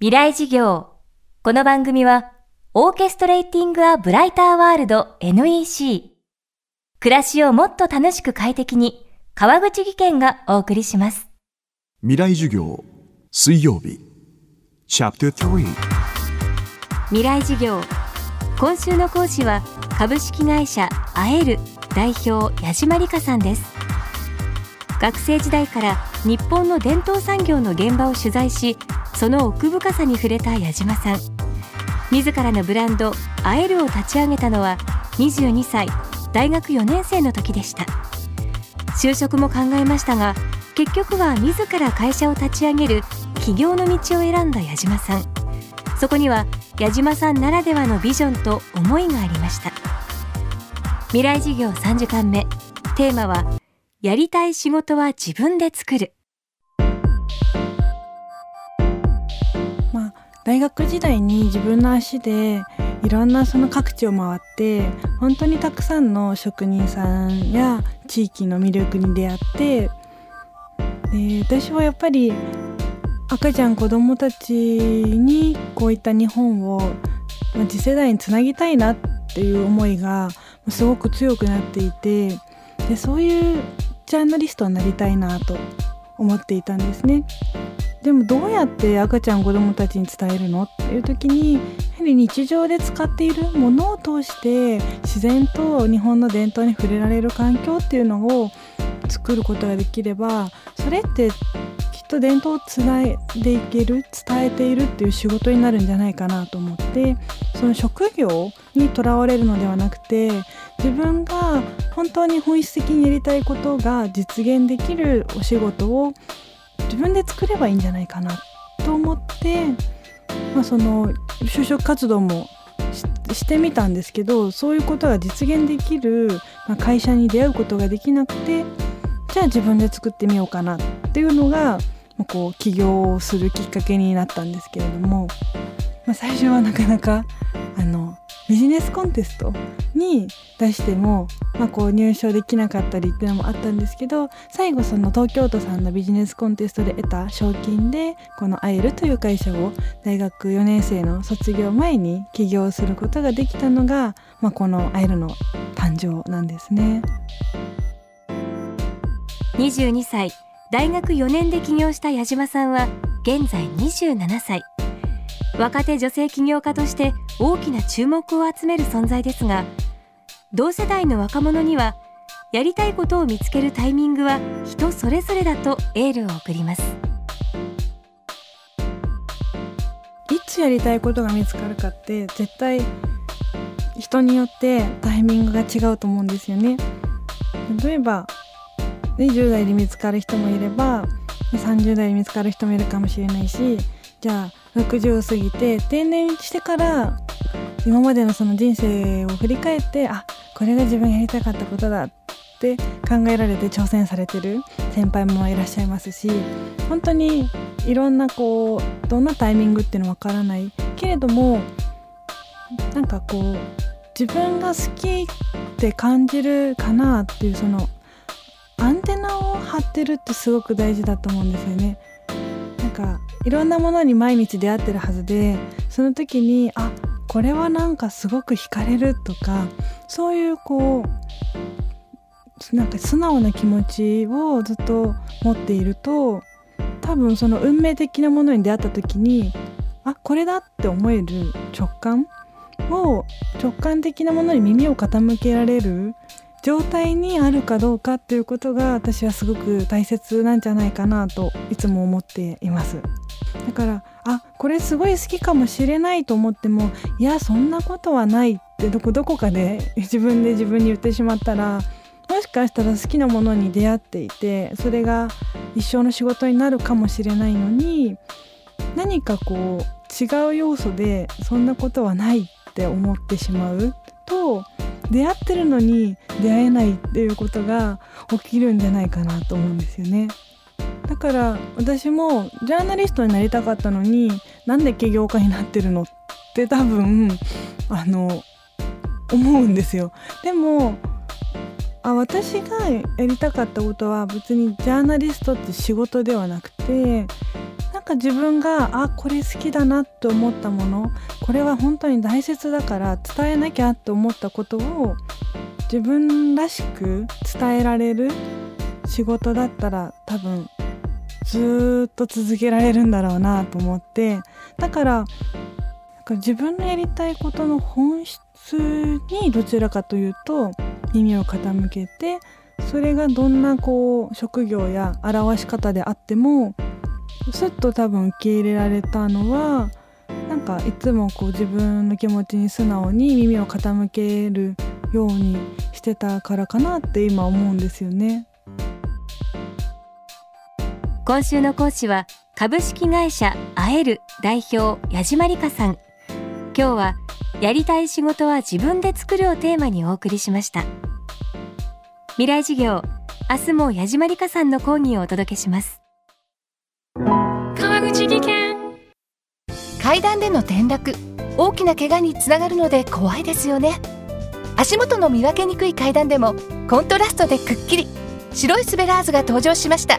未来事業。この番組は、オーケストレーティング・ア・ブライター・ワールド NEC。暮らしをもっと楽しく快適に、川口義賢がお送りします。未来授業水曜日チャプター3未来事業。今週の講師は、株式会社アエル代表矢島理香さんです。学生時代から日本の伝統産業の現場を取材し、その奥深さに触れた矢島さん。自らのブランドアエルを立ち上げたのは22歳大学4年生の時でした。就職も考えましたが結局は自ら会社を立ち上げる起業の道を選んだ矢島さん。そこには矢島さんならではのビジョンと思いがありました。未来事業3時間目。テーマはやりたい仕事は自分で作る。大学時代に自分の足でいろんなその各地を回って本当にたくさんの職人さんや地域の魅力に出会ってで私はやっぱり赤ちゃん子供たちにこういった日本を次世代につなぎたいなっていう思いがすごく強くなっていてでそういうジャーナリストになりたいなと思っていたんですね。でもどうやって赤ちゃん子供たちに伝えるのっていう時にやはり日常で使っているものを通して自然と日本の伝統に触れられる環境っていうのを作ることができればそれってきっと伝統をつないでいける伝えているっていう仕事になるんじゃないかなと思ってその職業にとらわれるのではなくて自分が本当に本質的にやりたいことが実現できるお仕事を自分で作ればいいんじゃないかなと思って、まあ、その就職活動もしてみたんですけどそういうことが実現できる、まあ、会社に出会うことができなくてじゃあ自分で作ってみようかなっていうのが、ま、こう起業をするきっかけになったんですけれども、まあ、最初はなかなかあのビジネスコンテストに出しても、まあ、こう入賞できなかったりっていうのもあったんですけど最後その東京都さんのビジネスコンテストで得た賞金でこのアイルという会社を大学4年生の卒業前に起業することができたのが、まあ、このアイルの誕生なんですね。22歳大学4年で起業した矢島さんは現在27歳若手女性起業家として大きな注目を集める存在ですが同世代の若者にはやりたいことを見つけるタイミングは人それぞれだとエールを送りますいつやりたいことが見つかるかって絶対人によってタイミングが違うと思うんですよね。例えば20代で見つかる人もいれば30代で見つかる人もいるかもしれないしじゃあ60を過ぎて定年してから今までのその人生を振り返ってあこれが自分やりたかったことだって考えられて挑戦されてる先輩もいらっしゃいますし本当にいろんなこうどんなタイミングっていうのわからないけれどもなんかこう自分が好きって感じるかなっていうそのアンテナを張ってるってすごく大事だと思うんですよね。なんかいろんなものに毎日出会ってるはずでその時にあこれはなんかすごく惹かれるとかそういうこうなんか素直な気持ちをずっと持っていると多分その運命的なものに出会った時にあこれだって思える直感を直感的なものに耳を傾けられる状態にあるかどうかっていうことが私はすごく大切なんじゃないかなといつも思っています。だからあこれすごい好きかもしれないと思ってもいやそんなことはないってどこどこかで 自分で自分に言ってしまったらもしかしたら好きなものに出会っていてそれが一生の仕事になるかもしれないのに何かこう違う要素でそんなことはないって思ってしまうと出会ってるのに出会えないっていうことが起きるんじゃないかなと思うんですよね。だから私もジャーナリストになりたかったのになんで起業家になってるのって多分あの思うんですよ。でもあ私がやりたかったことは別にジャーナリストって仕事ではなくてなんか自分があこれ好きだなと思ったものこれは本当に大切だから伝えなきゃと思ったことを自分らしく伝えられる仕事だったら多分ずっと続けられるんだろうなと思ってだから自分のやりたいことの本質にどちらかというと耳を傾けてそれがどんなこう職業や表し方であってもすっと多分受け入れられたのはなんかいつもこう自分の気持ちに素直に耳を傾けるようにしてたからかなって今思うんですよね。今週の講師は株式会社あえる代表矢島理香さん。今日はやりたい仕事は自分で作るをテーマにお送りしました。未来授業明日も矢島理香さんの講義をお届けします。川口技研。階段での転落。大きな怪我につながるので怖いですよね。足元の見分けにくい階段でもコントラストでくっきり。白いスベラーズが登場しました